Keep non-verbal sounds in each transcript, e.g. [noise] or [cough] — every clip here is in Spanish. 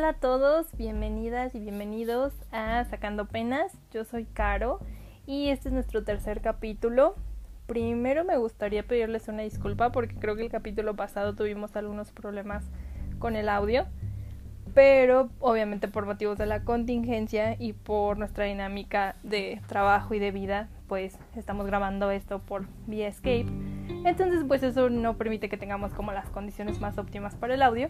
Hola a todos, bienvenidas y bienvenidos a Sacando Penas. Yo soy Caro y este es nuestro tercer capítulo. Primero me gustaría pedirles una disculpa porque creo que el capítulo pasado tuvimos algunos problemas con el audio, pero obviamente por motivos de la contingencia y por nuestra dinámica de trabajo y de vida, pues estamos grabando esto por vía Escape. Entonces pues eso no permite que tengamos como las condiciones más óptimas para el audio,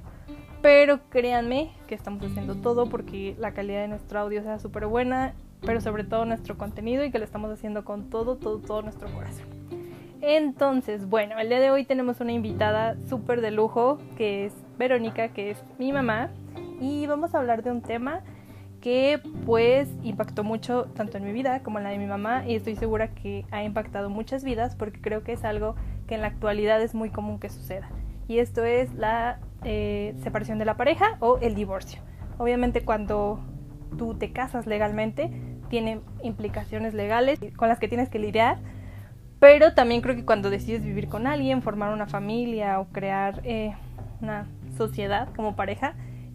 pero créanme que estamos haciendo todo porque la calidad de nuestro audio sea súper buena, pero sobre todo nuestro contenido y que lo estamos haciendo con todo, todo, todo nuestro corazón. Entonces, bueno, el día de hoy tenemos una invitada súper de lujo que es Verónica, que es mi mamá, y vamos a hablar de un tema que pues impactó mucho tanto en mi vida como en la de mi mamá y estoy segura que ha impactado muchas vidas porque creo que es algo que en la actualidad es muy común que suceda y esto es la eh, separación de la pareja o el divorcio. Obviamente cuando tú te casas legalmente tiene implicaciones legales con las que tienes que lidiar, pero también creo que cuando decides vivir con alguien, formar una familia o crear eh, una sociedad como pareja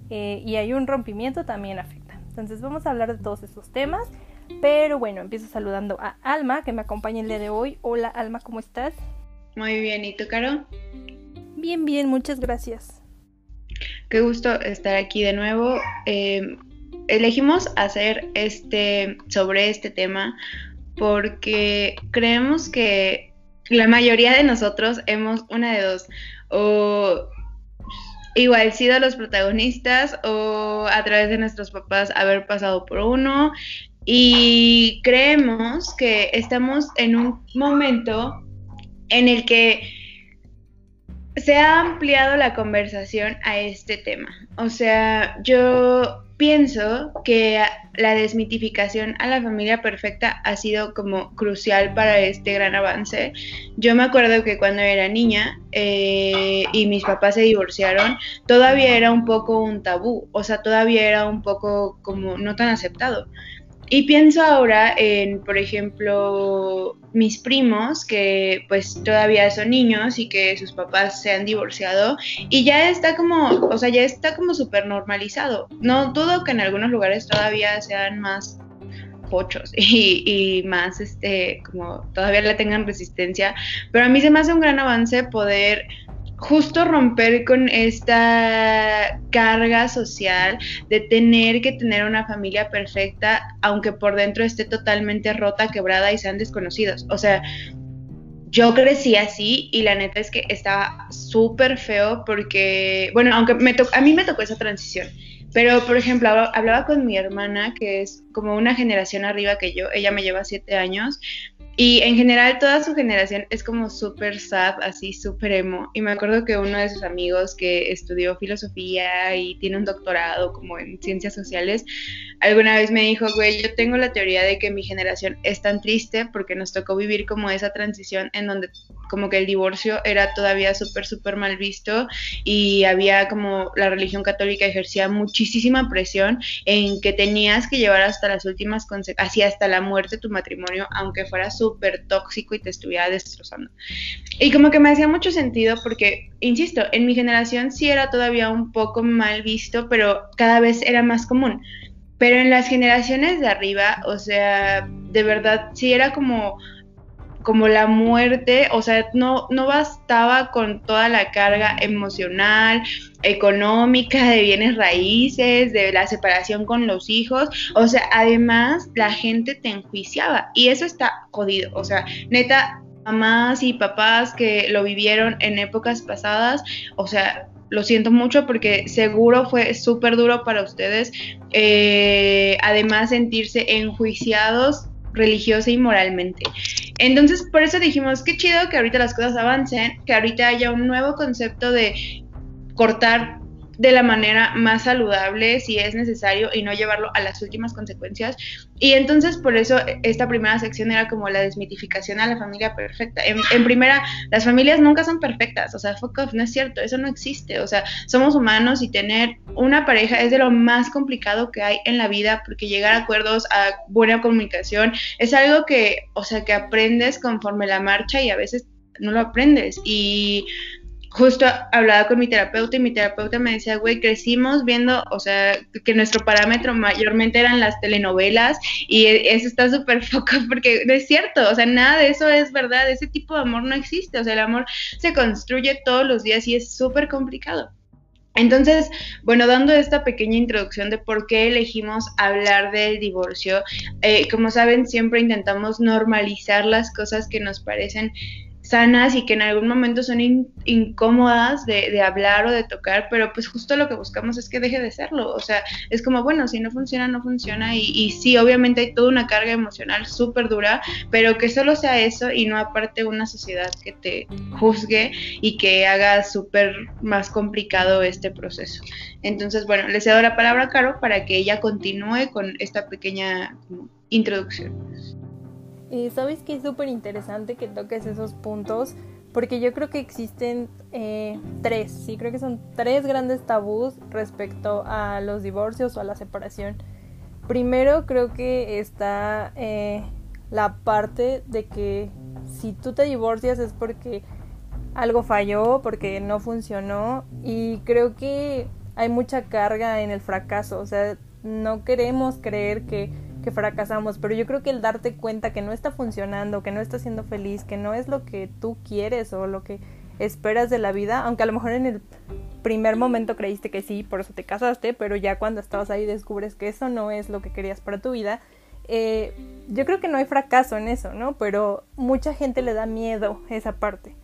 eh, y hay un rompimiento también afecta. Entonces vamos a hablar de todos esos temas, pero bueno, empiezo saludando a Alma que me acompaña el día de hoy. Hola Alma, ¿cómo estás? Muy bien, ¿y tú, Caro? Bien, bien, muchas gracias. Qué gusto estar aquí de nuevo. Eh, elegimos hacer este sobre este tema porque creemos que la mayoría de nosotros hemos una de dos o igual sido los protagonistas o a través de nuestros papás haber pasado por uno. Y creemos que estamos en un momento en el que se ha ampliado la conversación a este tema. O sea, yo pienso que la desmitificación a la familia perfecta ha sido como crucial para este gran avance. Yo me acuerdo que cuando era niña eh, y mis papás se divorciaron, todavía era un poco un tabú, o sea, todavía era un poco como no tan aceptado. Y pienso ahora en, por ejemplo, mis primos que pues todavía son niños y que sus papás se han divorciado y ya está como, o sea, ya está como súper normalizado. No dudo que en algunos lugares todavía sean más pochos [laughs] y, y, más, este, como todavía le tengan resistencia, pero a mí se me hace un gran avance poder justo romper con esta carga social de tener que tener una familia perfecta, aunque por dentro esté totalmente rota, quebrada y sean desconocidos. O sea, yo crecí así y la neta es que estaba súper feo porque, bueno, aunque me a mí me tocó esa transición. Pero, por ejemplo, hablaba con mi hermana, que es como una generación arriba que yo, ella me lleva siete años, y en general toda su generación es como súper sad, así súper emo. Y me acuerdo que uno de sus amigos que estudió filosofía y tiene un doctorado como en ciencias sociales, alguna vez me dijo, güey, yo tengo la teoría de que mi generación es tan triste porque nos tocó vivir como esa transición en donde como que el divorcio era todavía súper, súper mal visto y había como la religión católica ejercía muchísima presión en que tenías que llevar hasta las últimas así hasta la muerte tu matrimonio, aunque fuera súper tóxico y te estuviera destrozando. Y como que me hacía mucho sentido porque, insisto, en mi generación sí era todavía un poco mal visto, pero cada vez era más común. Pero en las generaciones de arriba, o sea, de verdad, sí era como como la muerte, o sea, no, no bastaba con toda la carga emocional, económica, de bienes raíces, de la separación con los hijos, o sea, además la gente te enjuiciaba y eso está jodido, o sea, neta, mamás y papás que lo vivieron en épocas pasadas, o sea, lo siento mucho porque seguro fue súper duro para ustedes. Eh, además, sentirse enjuiciados religiosa y moralmente. Entonces, por eso dijimos, qué chido que ahorita las cosas avancen, que ahorita haya un nuevo concepto de cortar de la manera más saludable si es necesario y no llevarlo a las últimas consecuencias. Y entonces por eso esta primera sección era como la desmitificación a la familia perfecta. En, primera, las familias nunca son perfectas, o sea, fuck off, no es cierto, eso no existe, o sea, somos humanos y tener una pareja es de lo más complicado que hay en la vida porque llegar a acuerdos, a buena comunicación, es algo que, o sea, que aprendes conforme la marcha y a veces no lo aprendes. Y justo hablaba con mi terapeuta y mi terapeuta me decía, güey, crecimos viendo, o sea, que nuestro parámetro mayormente eran las telenovelas y e, eso está súper [laughs] foco porque es cierto, o sea, nada de eso es verdad, ese tipo de amor no existe, o sea, el amor se construye todos los días y es súper complicado. Entonces, bueno, dando esta pequeña introducción de por qué elegimos hablar del divorcio, eh, como saben, siempre intentamos normalizar las cosas que nos parecen sanas y que en algún momento son incómodas de, hablar o de tocar, pero pues justo lo que buscamos es que deje de serlo. O sea, es como, bueno, si no funciona, no funciona. Y, sí, obviamente hay toda una carga emocional súper dura, pero que solo sea eso y no aparte una sociedad que te juzgue y que haga súper más complicado este proceso. Entonces, bueno, le cedo la palabra a Caro para que ella continúe con esta pequeña introducción. Y sabes que es súper interesante que toques esos puntos, porque yo creo que existen eh, tres, sí, creo que son tres grandes tabús respecto a los divorcios o a la separación. Primero creo que está eh, la parte de que si tú te divorcias es porque algo falló, porque no funcionó y creo que hay mucha carga en el fracaso, o sea, no queremos creer que que fracasamos, pero yo creo que el darte cuenta que no está funcionando, que no está siendo feliz, que no es lo que tú quieres o lo que esperas de la vida, aunque a lo mejor en el primer momento creíste que sí, por eso te casaste, pero ya cuando estabas ahí descubres que eso no es lo que querías para tu vida, eh, yo creo que no hay fracaso en eso, ¿no? Pero mucha gente le da miedo esa parte.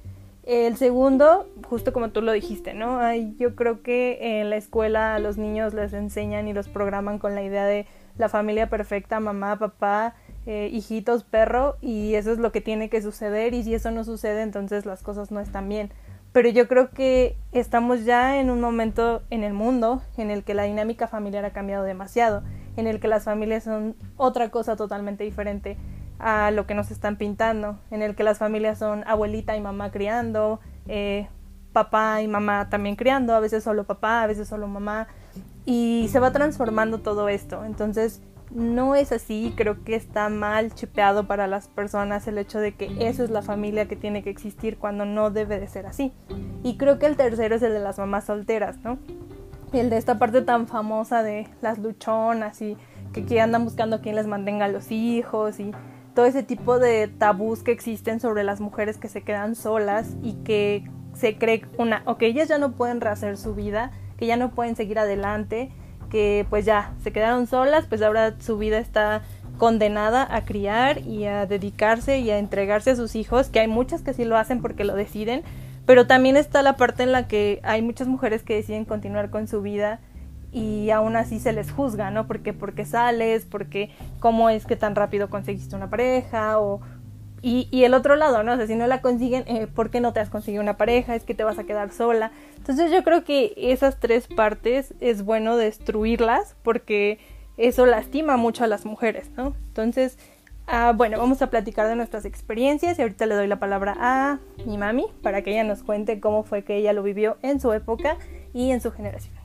El segundo, justo como tú lo dijiste, ¿no? yo creo que en la escuela los niños les enseñan y los programan con la idea de la familia perfecta, mamá, papá, eh, hijitos, perro, y eso es lo que tiene que suceder, y si eso no sucede, entonces las cosas no están bien. Pero yo creo que estamos ya en un momento en el mundo en el que la dinámica familiar ha cambiado demasiado, en el que las familias son otra cosa totalmente diferente a lo que nos están pintando, en el que las familias son abuelita y mamá criando, eh, papá y mamá también criando, a veces solo papá, a veces solo mamá, y se va transformando todo esto. Entonces, no es así, creo que está mal chipeado para las personas el hecho de que esa es la familia que tiene que existir cuando no debe de ser así. Y creo que el tercero es el de las mamás solteras, ¿no? El de esta parte tan famosa de las luchonas y que, que andan buscando a quien les mantenga a los hijos y todo ese tipo de tabús que existen sobre las mujeres que se quedan solas y que se cree una, ok, ellas ya no pueden rehacer su vida, que ya no pueden seguir adelante, que pues ya se quedaron solas, pues ahora su vida está condenada a criar y a dedicarse y a entregarse a sus hijos, que hay muchas que sí lo hacen porque lo deciden, pero también está la parte en la que hay muchas mujeres que deciden continuar con su vida y aún así se les juzga, ¿no? Porque porque sales, porque cómo es que tan rápido conseguiste una pareja o y, el otro lado, ¿no? O sea, si no la consiguen, eh, ¿por qué no te has conseguido una pareja? Es que te vas a quedar sola. Entonces yo creo que esas tres partes es bueno destruirlas porque eso lastima mucho a las mujeres, ¿no? Entonces, ah, bueno, vamos a platicar de nuestras experiencias y ahorita le doy la palabra a mi mami para que ella nos cuente cómo fue que ella lo vivió en su época y en su generación.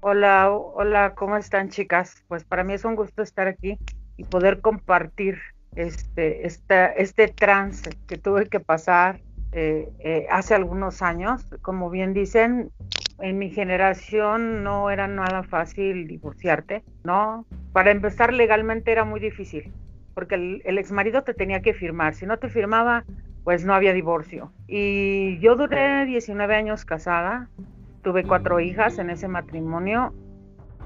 Hola, hola, ¿cómo están chicas? Pues para mí es un gusto estar aquí y poder compartir este, este trance que tuve que pasar eh, eh, hace algunos años. Como bien dicen, en mi generación no era nada fácil divorciarte, ¿no? Para empezar legalmente era muy difícil, porque el, el ex marido te tenía que firmar. Si no te firmaba, pues no había divorcio. Y yo duré 19 años casada, tuve cuatro hijas en ese matrimonio.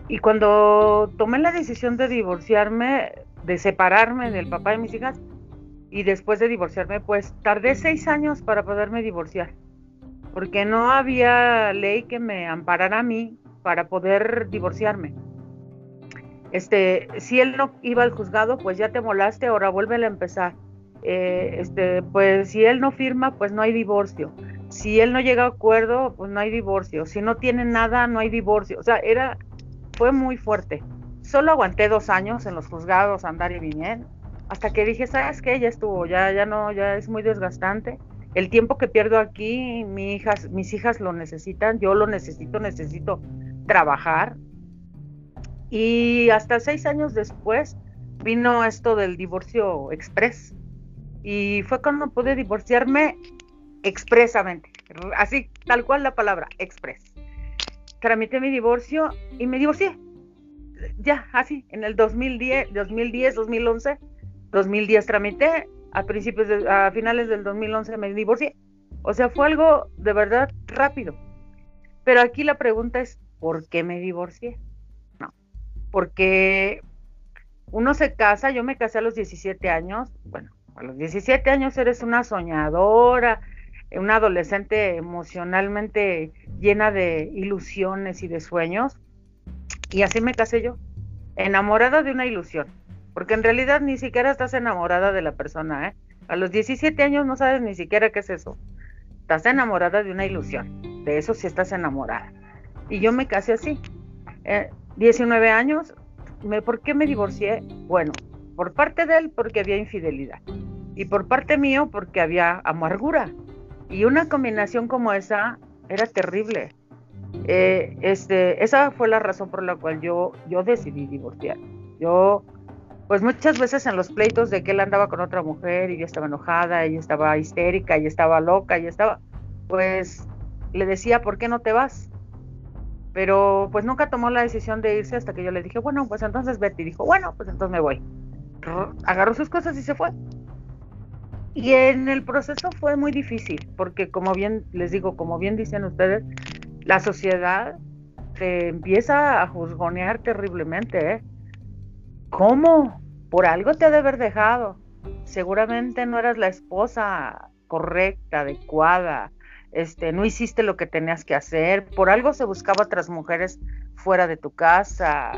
Y cuando tomé la decisión de divorciarme, de separarme del papá de mis hijas y después de divorciarme, pues tardé seis años para poderme divorciar, porque no había ley que me amparara a mí para poder divorciarme. Este, si él no iba al juzgado, pues ya te molaste, ahora vuelve a empezar. Eh, este, pues si él no firma, pues no hay divorcio. Si él no llega a acuerdo, pues no hay divorcio. Si no tiene nada, no hay divorcio. O sea, era, fue muy fuerte. Solo aguanté dos años en los juzgados, andar y viniendo, hasta que dije, ¿sabes qué? Ya estuvo, ya, ya no, ya es muy desgastante. El tiempo que pierdo aquí, hijas, mis hijas lo necesitan, yo lo necesito, necesito trabajar. Y hasta seis años después vino esto del divorcio express. Y fue cuando pude divorciarme expresamente, así, tal cual la palabra, express. Tramité mi divorcio y me divorcié. Ya, así, en el 2010, 2010, 2011, 2010 tramité, a principios, de, a finales del 2011 me divorcié. O sea, fue algo de verdad rápido. Pero aquí la pregunta es, ¿por qué me divorcié? No, porque uno se casa, yo me casé a los 17 años, bueno, a los 17 años eres una soñadora, una adolescente emocionalmente llena de ilusiones y de sueños, y así me casé yo, enamorada de una ilusión, porque en realidad ni siquiera estás enamorada de la persona, ¿eh? A los 17 años no sabes ni siquiera qué es eso. Estás enamorada de una ilusión, de eso sí estás enamorada. Y yo me casé así. 19 eh, años, ¿por qué me divorcié? Bueno, por parte de él porque había infidelidad y por parte mío porque había amargura. Y una combinación como esa era terrible. Eh, este, esa fue la razón por la cual yo, decidí divorciar. Yo, pues muchas veces en los pleitos de que él andaba con otra mujer y yo estaba enojada, y estaba histérica, y estaba loca, y estaba, pues le decía, ¿por qué no te vas? Pero pues nunca tomó la decisión de irse hasta que yo le dije, bueno, pues entonces vete. Y dijo, bueno, pues entonces me voy. Agarró sus cosas y se fue. Y en el proceso fue muy difícil, porque como bien les digo, como bien dicen ustedes, la sociedad te empieza a juzgonear terriblemente. ¿eh? ¿Cómo? Por algo te ha de haber dejado. Seguramente no eras la esposa correcta, adecuada, este, no hiciste lo que tenías que hacer, por algo se buscaba otras mujeres fuera de tu casa,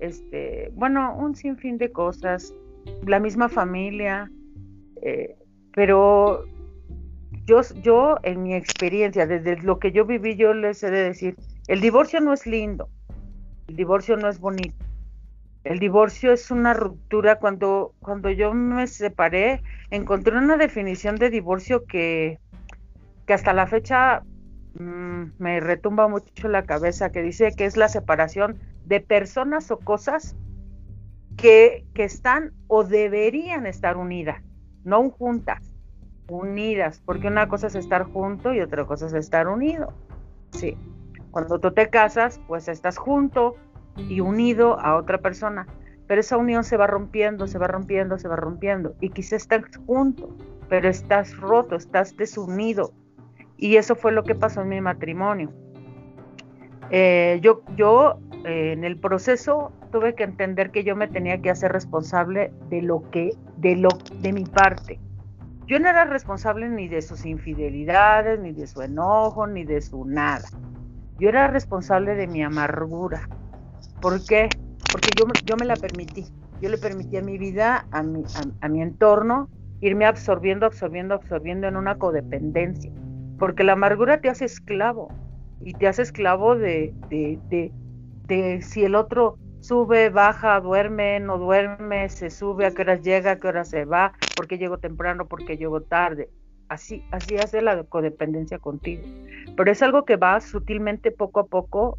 este, bueno, un sinfín de cosas, la misma familia, eh, pero yo, yo en mi experiencia, desde lo que yo viví, yo les he de decir, el divorcio no es lindo, el divorcio no es bonito. El divorcio es una ruptura. Cuando, cuando yo me separé, encontré una definición de divorcio que, que hasta la fecha mm, me retumba mucho la cabeza, que dice que es la separación de personas o cosas que, que están o deberían estar unidas no juntas, unidas, porque una cosa es estar junto y otra cosa es estar unido. Sí. Cuando tú te casas, pues estás junto y unido a otra persona, pero esa unión se va rompiendo, se va rompiendo, se va rompiendo y quizás estás junto, pero estás roto, estás desunido. Y eso fue lo que pasó en mi matrimonio. Eh, yo, yo eh, en el proceso tuve que entender que yo me tenía que hacer responsable de lo que, de lo, de mi parte. Yo no era responsable ni de sus infidelidades, ni de su enojo, ni de su nada. Yo era responsable de mi amargura. ¿Por qué? Porque yo, yo me la permití. Yo le permití a mi vida, a mi, a, mi entorno, irme absorbiendo, absorbiendo, absorbiendo en una codependencia. Porque la amargura te hace esclavo y te hace esclavo de, de, de si el otro sube, baja, duerme, no duerme, se sube, a qué horas llega, a qué hora se va, porque llego temprano, porque llego tarde. Así, así hace la codependencia contigo. Pero es algo que va sutilmente poco a poco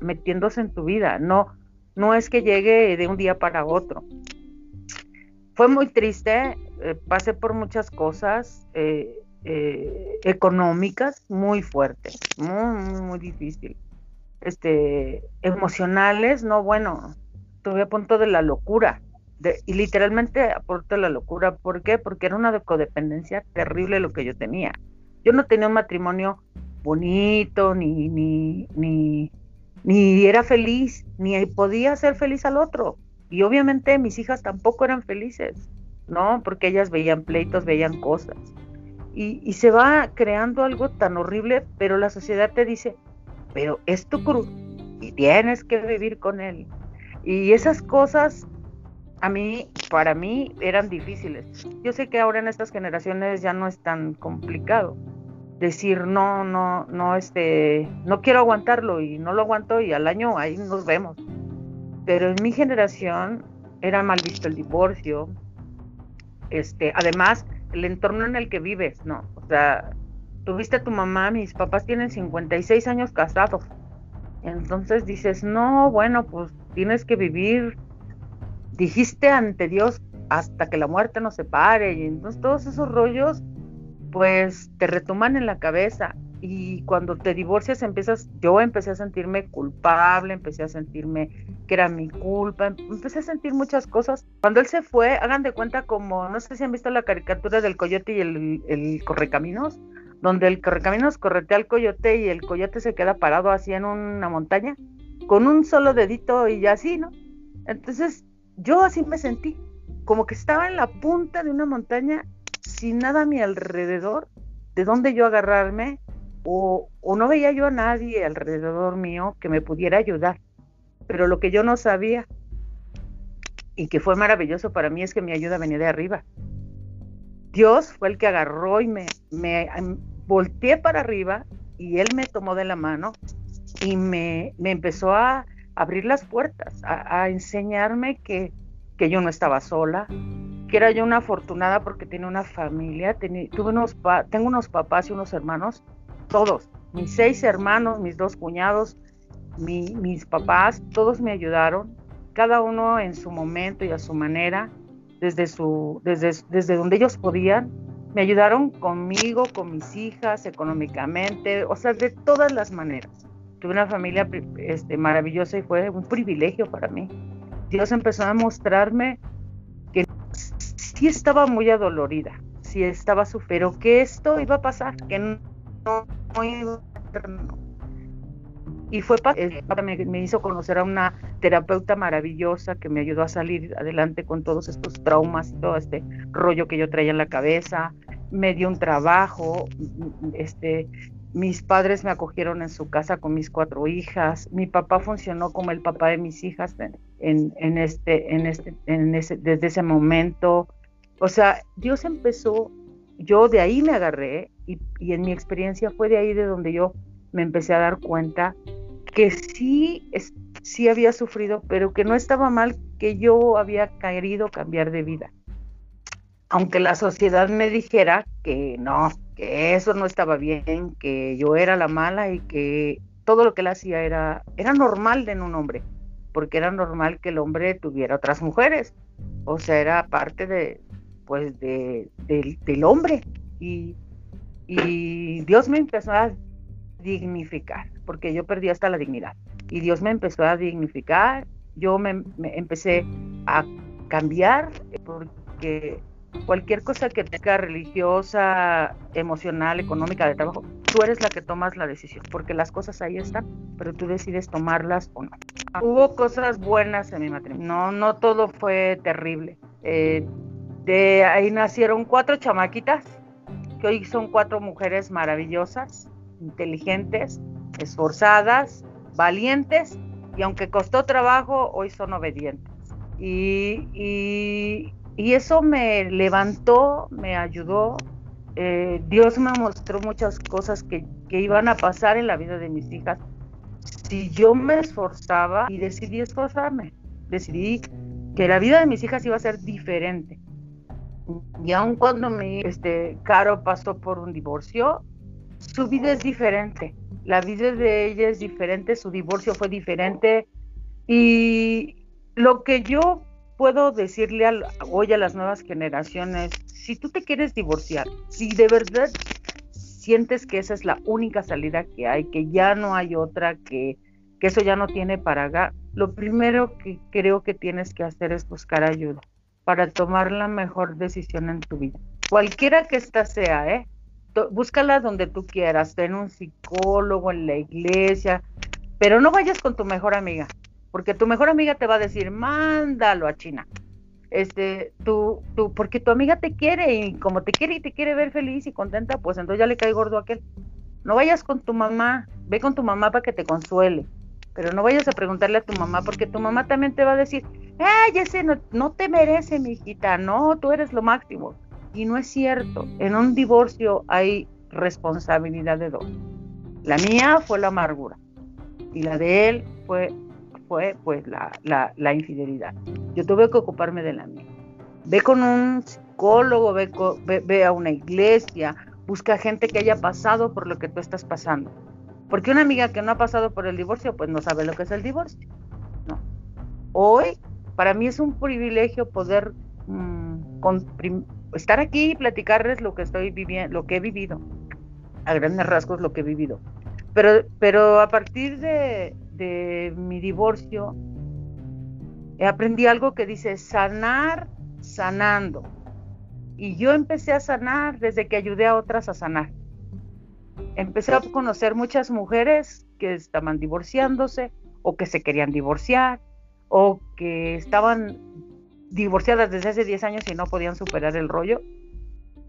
metiéndose en tu vida. No, no es que llegue de un día para otro. Fue muy triste, eh, pasé por muchas cosas eh, eh, económicas muy fuertes, muy, muy, muy difícil este, emocionales, no, bueno, estuve a punto de la locura, y literalmente a de la locura, ¿por qué? Porque era una codependencia terrible lo que yo tenía. Yo no tenía un matrimonio bonito, ni, ni, ni, ni era feliz, ni podía ser feliz al otro. Y obviamente mis hijas tampoco eran felices, ¿no? Porque ellas veían pleitos, veían cosas. Y, y se va creando algo tan horrible, pero la sociedad te dice, pero es tu cruz y tienes que vivir con él. Y esas cosas a mí, para mí, eran difíciles. Yo sé que ahora en estas generaciones ya no es tan complicado decir no, no, no, este, no quiero aguantarlo y no lo aguanto y al año ahí nos vemos. Pero en mi generación era mal visto el divorcio. Este, además, el entorno en el que vives, ¿no? O sea, tuviste a tu mamá, mis papás tienen 56 años casados. Entonces dices, no, bueno, pues tienes que vivir, dijiste ante Dios hasta que la muerte nos separe. Y entonces todos esos rollos, pues te retuman en la cabeza. y cuando te divorcias empiezas, yo empecé a sentirme culpable, empecé a sentirme que era mi culpa, em, empecé a sentir muchas cosas. Cuando él se fue, hagan de cuenta como, no sé si han visto la caricatura del coyote y el, el correcaminos, donde el correcaminos corretea al coyote y el coyote se queda parado así en una montaña, con un solo dedito y así, ¿no? Entonces yo así me sentí, como que estaba en la punta de una montaña sin nada a mi alrededor, de dónde yo agarrarme, o, no veía yo a nadie alrededor mío que me pudiera ayudar. Pero lo que yo no sabía y que fue maravilloso para mí es que mi ayuda venía de arriba. Dios fue el que agarró y me volteé para arriba y Él me tomó de la mano y me, me empezó a abrir las puertas, a, enseñarme que, que, yo no estaba sola, que era yo una afortunada porque tenía una familia, tuve unos tengo unos papás y unos hermanos todos, mis seis hermanos, mis dos cuñados, mis papás, todos me ayudaron, cada uno en su momento y a su manera, desde, su, desde, desde donde ellos podían, me ayudaron conmigo, con mis hijas, económicamente, o sea, de todas las maneras. Tuve una familia este, maravillosa y fue un privilegio para mí. Dios empezó a mostrarme que sí estaba muy adolorida, sí estaba pero que esto iba a pasar, que no y fue me, me hizo conocer a una terapeuta maravillosa que me ayudó a salir adelante con todos estos traumas y todo este rollo que yo traía en la cabeza. Me dio un trabajo, este, mis padres me acogieron en su casa con mis cuatro hijas. Mi papá funcionó como el papá de mis hijas en, en este, en este, en ese, desde ese momento. O sea, Dios empezó, yo de ahí me agarré y, en mi experiencia fue de ahí de donde yo me empecé a dar cuenta que sí, sí había sufrido, pero que no estaba mal que yo había querido cambiar de vida. Aunque la sociedad me dijera que no, que eso no estaba bien, que yo era la mala y que todo lo que él hacía era, era normal en un hombre, porque era normal que el hombre tuviera otras mujeres, o sea, era parte de, pues, de, del hombre. Y y Dios me empezó a dignificar, porque yo perdí hasta la dignidad. Y Dios me empezó a dignificar, yo me, empecé a cambiar, porque cualquier cosa que tenga religiosa, emocional, económica, de trabajo, tú eres la que tomas la decisión, porque las cosas ahí están, pero tú decides tomarlas o no. Hubo cosas buenas en mi matrimonio, no, no todo fue terrible. Eh, de ahí nacieron cuatro chamaquitas que hoy son cuatro mujeres maravillosas, inteligentes, esforzadas, valientes y aunque costó trabajo, hoy son obedientes. Y, y, eso me levantó, me ayudó. Eh, Dios me mostró muchas cosas que, que iban a pasar en la vida de mis hijas. Si yo me esforzaba y decidí esforzarme, decidí que la vida de mis hijas iba a ser diferente y aun cuando mi este, Caro pasó por un divorcio, su vida es diferente. La vida de ella es diferente, su divorcio fue diferente. Y lo que yo puedo decirle hoy a las nuevas generaciones, si tú te quieres divorciar, si de verdad sientes que esa es la única salida que hay, que ya no hay otra, que, eso ya no tiene para acá, lo primero que creo que tienes que hacer es buscar ayuda para tomar la mejor decisión en tu vida. Cualquiera que ésta sea, ¿eh? Búscala donde tú quieras, en un psicólogo, en la iglesia, pero no vayas con tu mejor amiga, porque tu mejor amiga te va a decir, mándalo a China. Este, tú, tú, porque tu amiga te quiere y como te quiere y te quiere ver feliz y contenta, pues entonces ya le cae gordo a aquel. No vayas con tu mamá, ve con tu mamá para que te consuele, pero no vayas a preguntarle a tu mamá porque tu mamá también te va a decir, ¡ay, ese no, te merece, mi hijita! No, tú eres lo máximo. Y no es cierto. En un divorcio hay responsabilidad de dos. La mía fue la amargura y la de él fue, fue pues la, infidelidad. Yo tuve que ocuparme de la mía. Ve con un psicólogo, ve, ve, a una iglesia, busca gente que haya pasado por lo que tú estás pasando. Porque una amiga que no ha pasado por el divorcio, pues no sabe lo que es el divorcio. Hoy para mí es un privilegio poder mm, estar aquí y platicarles lo que estoy viviendo, lo que he vivido. a grandes rasgos lo que he vivido. Pero, pero a partir de, de mi divorcio, aprendí algo que dice sanar sanando. Y yo empecé a sanar desde que ayudé a otras a sanar. Empecé a conocer muchas mujeres que estaban divorciándose o que se querían divorciar o que estaban divorciadas desde hace 10 años y no podían superar el rollo.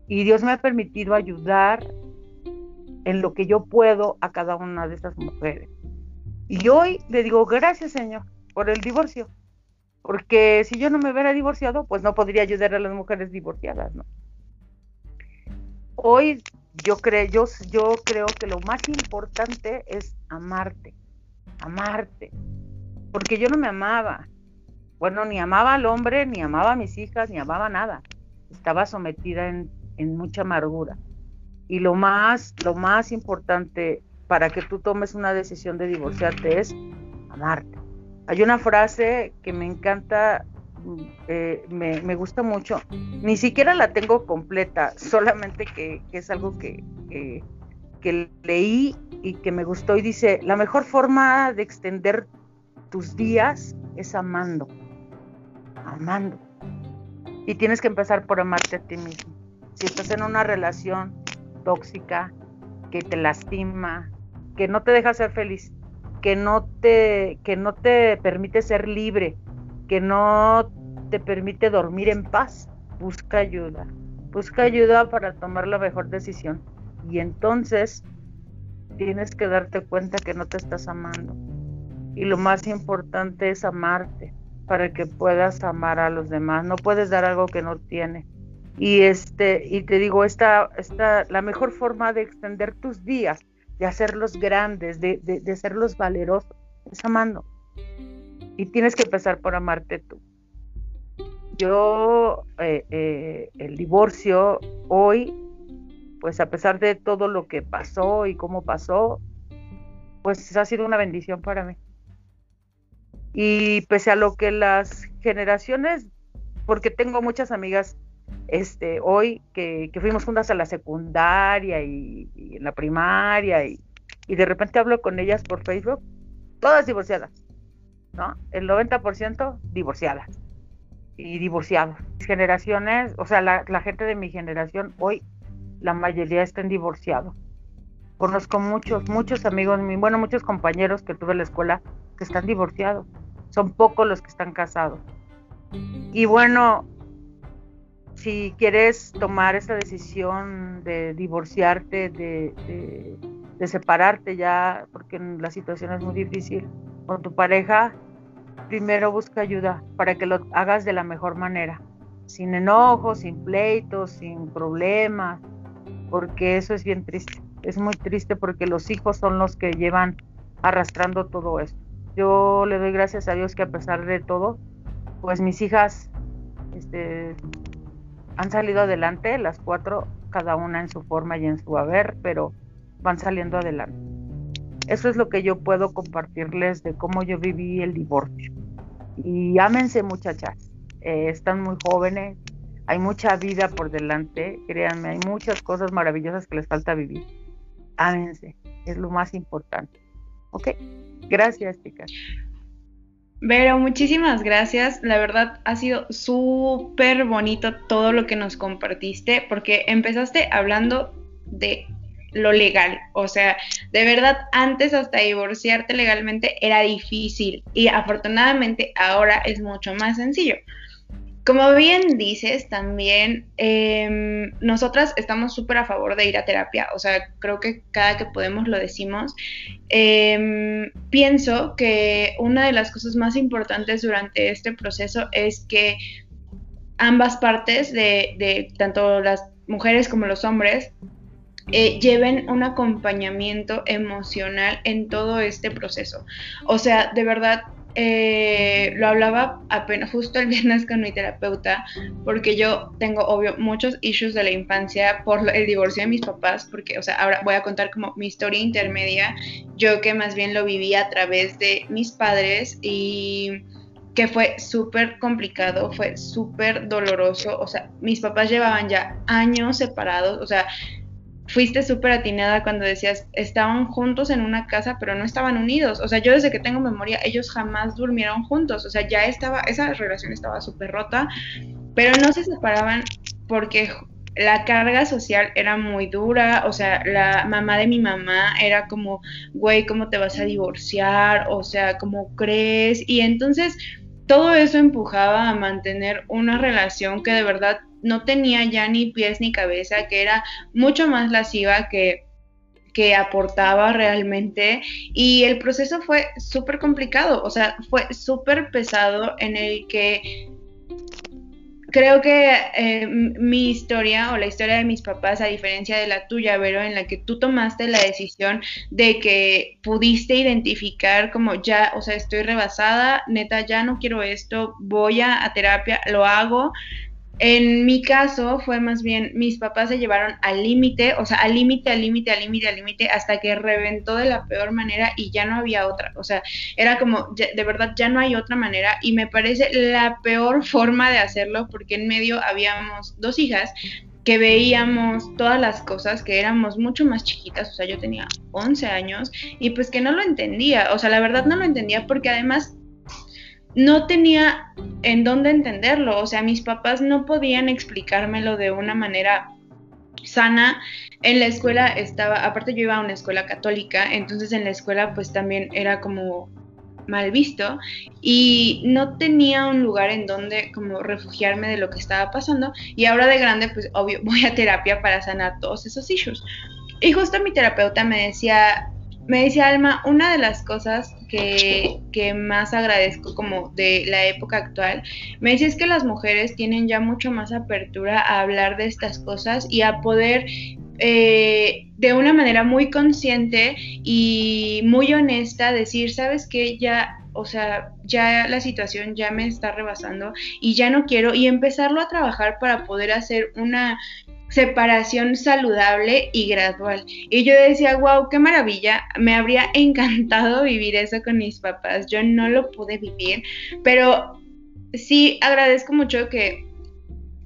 Y Dios me ha permitido ayudar en lo que yo puedo a cada una de esas mujeres. Y hoy le digo, gracias Señor por el divorcio, porque si yo no me hubiera divorciado, pues no podría ayudar a las mujeres divorciadas, ¿no? Hoy yo creo, yo, yo creo que lo más importante es amarte, amarte, porque yo no me amaba. Bueno, ni amaba al hombre, ni amaba a mis hijas, ni amaba nada. Estaba sometida en, mucha amargura. Y lo más, lo más importante para que tú tomes una decisión de divorciarte es amarte. Hay una frase que me encanta, eh, me, gusta mucho, ni siquiera la tengo completa, solamente que, es algo que, leí y que me gustó y dice, la mejor forma de extender tus días es amando, amando. Y tienes que empezar por amarte a ti mismo. Si estás en una relación tóxica, que te lastima, que no te deja ser feliz, que no te, que no te permite ser libre, que no te permite dormir en paz, busca ayuda. Busca ayuda para tomar la mejor decisión. Y entonces tienes que darte cuenta que no te estás amando. Y lo más importante es amarte para que puedas amar a los demás. No puedes dar algo que no tiene. Y este, y te digo, esta, esta, la mejor forma de extender tus días de hacerlos grandes, de, de, hacerlos valerosos, es amando. Y tienes que empezar por amarte tú. Yo, eh, eh, el divorcio hoy, pues a pesar de todo lo que pasó y cómo pasó, pues ha sido una bendición para mí. Y pese a lo que las generaciones, porque tengo muchas amigas este, hoy que, fuimos juntas a la secundaria y, en la primaria y, de repente hablo con ellas por Facebook, todas divorciadas, ¿no? El 90% divorciadas y divorciados. Generaciones, o sea, la, gente de mi generación hoy, la mayoría están divorciados. Conozco muchos, muchos amigos, bueno, muchos compañeros que tuve en la escuela que están divorciados. Son pocos los que están casados. Y bueno, si quieres tomar esa decisión de divorciarte, de, separarte ya, porque la situación es muy difícil con tu pareja, primero busca ayuda para que lo hagas de la mejor manera, sin enojos, sin pleitos, sin problemas, porque eso es bien triste. Es muy triste porque los hijos son los que llevan arrastrando todo esto. Yo le doy gracias a Dios que a pesar de todo, pues mis hijas este, han salido adelante, las cuatro, cada una en su forma y en su haber, pero van saliendo adelante. Eso es lo que yo puedo compartirles de cómo yo viví el divorcio. Y ámense muchachas, eh, están muy jóvenes, hay mucha vida por delante, créanme, hay muchas cosas maravillosas que les falta vivir. Ámense, es lo más importante. ¿Ok? Gracias, chicas. Vero, muchísimas gracias. La verdad ha sido súper bonito todo lo que nos compartiste porque empezaste hablando de lo legal. O sea, de verdad, antes hasta divorciarte legalmente era difícil y afortunadamente ahora es mucho más sencillo. Como bien dices, también em, nosotras estamos súper a favor de ir a terapia, o sea, creo que cada que podemos lo decimos. Em, pienso que una de las cosas más importantes durante este proceso es que ambas partes, de, tanto las mujeres como los hombres, eh, lleven un acompañamiento emocional en todo este proceso. O sea, de verdad, eh, lo hablaba apenas justo el viernes con mi terapeuta, porque yo tengo, obvio, muchos issues de la infancia por el divorcio de mis papás, porque, o sea, ahora voy a contar como mi historia intermedia, yo que más bien lo viví a través de mis padres y que fue súper complicado, fue súper doloroso, o sea, mis papás llevaban ya años separados, o sea, fuiste súper atinada cuando decías, estaban juntos en una casa, pero no estaban unidos. O sea, yo desde que tengo memoria, ellos jamás durmieron juntos. O sea, ya estaba, esa relación estaba súper rota, pero no se separaban porque la carga social era muy dura, o sea, la mamá de mi mamá era como, güey, ¿cómo te vas a divorciar? O sea, ¿cómo crees? Y entonces todo eso empujaba a mantener una relación que de verdad no tenía ya ni pies ni cabeza, que era mucho más lasciva que que aportaba realmente. Y el proceso fue súper complicado, o sea, fue súper pesado en el que creo que eh, mi historia o la historia de mis papás, a diferencia de la tuya, Vero, en la que tú tomaste la decisión de que pudiste identificar como ya, o sea, estoy rebasada, neta, ya no quiero esto, voy a terapia, lo hago, en mi caso fue más bien, mis papás se llevaron al límite, o sea, al límite, al límite, al límite, al límite, hasta que reventó de la peor manera y ya no había otra. O sea, era como, de verdad, ya no hay otra manera y me parece la peor [laughs] forma de hacerlo porque en medio habíamos dos hijas que veíamos todas las cosas, que éramos mucho más chiquitas, o sea, yo tenía 11 años y pues que no lo entendía, o sea, la verdad no lo entendía porque además no tenía en dónde entenderlo, o sea, mis papás no podían explicármelo de una manera sana. En la escuela estaba, aparte yo iba a una escuela católica, entonces en la escuela pues también era como mal visto y no tenía un lugar en donde como refugiarme de lo que estaba pasando y ahora de grande pues obvio [laughs] voy a terapia para sanar todos esos issues. Y justo mi terapeuta me decía, me decía Alma, una de las cosas que, más agradezco como de la época actual, me dice que las mujeres tienen ya mucho más apertura a hablar de estas cosas y a poder eh, de una manera muy consciente y muy honesta decir, sabes que ya, o sea, ya la situación ya me está rebasando y ya no quiero y empezarlo a trabajar para poder hacer una separación saludable y gradual. Y yo decía, wow, qué maravilla, me habría [laughs] encantado vivir eso con mis papás, yo no lo pude vivir, pero sí agradezco mucho que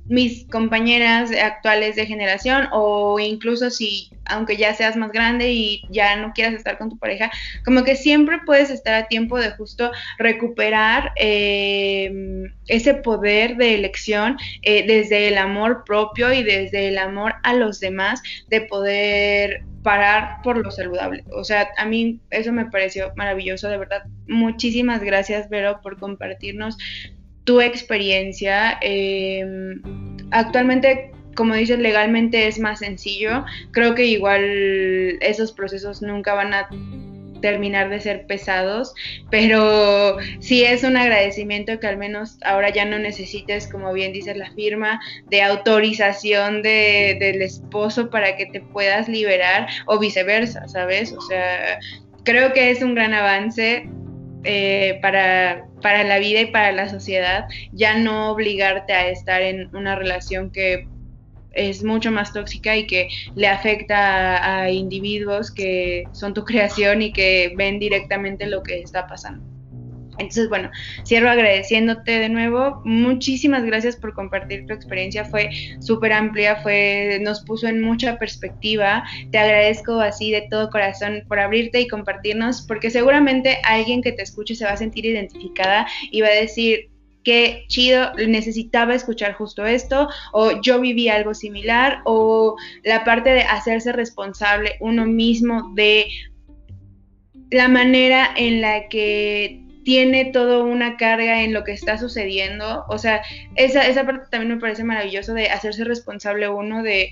mis compañeras actuales de generación o incluso si aunque ya seas más grande y ya no quieras estar con tu pareja, como que siempre puedes estar a tiempo de justo recuperar eh, ese poder de elección eh, desde el amor propio y desde el amor a los demás, de poder parar por lo saludable. O sea, a mí eso me pareció maravilloso, de verdad. Muchísimas gracias, Vero, por compartirnos tu experiencia. Em, actualmente, como dices, legalmente es más sencillo. Creo que igual esos procesos nunca van a terminar de ser pesados, pero sí es un agradecimiento que al menos ahora ya no necesites, como bien dices, la firma de autorización de, del esposo para que te puedas liberar o viceversa, ¿sabes? O sea, creo que es un gran avance eh, para, para la vida y para la sociedad, ya no obligarte a estar en una relación que es mucho más tóxica y que le afecta a, individuos que son tu [laughs] creación y que ven directamente lo que está pasando. Entonces, bueno, cierro agradeciéndote de nuevo. Muchísimas gracias por compartir tu experiencia. Fue súper amplia, fue, nos puso en mucha perspectiva. Te agradezco así de todo corazón por abrirte y compartirnos, porque seguramente alguien que te escuche se va a sentir identificada y va a decir, qué chido, necesitaba escuchar justo esto, o yo viví algo similar, o la parte de hacerse responsable uno mismo de la manera en la que tiene toda una carga en lo que está sucediendo. O sea, esa, esa parte también me parece maravilloso de hacerse responsable uno de,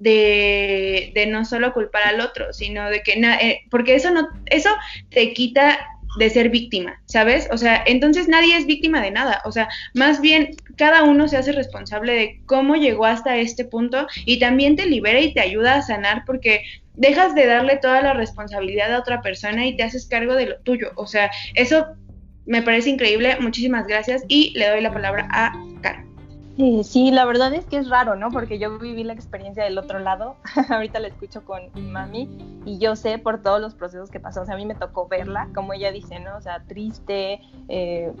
de, no solo culpar al otro, sino de que, eh, porque eso no, eso te quita de ser víctima, ¿sabes? O sea, entonces nadie es víctima de nada, o sea, más bien cada uno se hace responsable de cómo llegó hasta este punto y también te libera y te ayuda a sanar porque dejas de darle toda la responsabilidad a otra persona y te haces cargo de lo tuyo, o sea, eso me parece increíble, muchísimas gracias y le doy la palabra a Caro. sí, la verdad es que es raro, ¿no? Porque yo viví la experiencia del otro lado, [laughs] ahorita la escucho con mi mami y yo sé por todos los procesos que pasó, o sea, a mí me tocó verla, como ella dice, ¿no? O sea, triste, eh,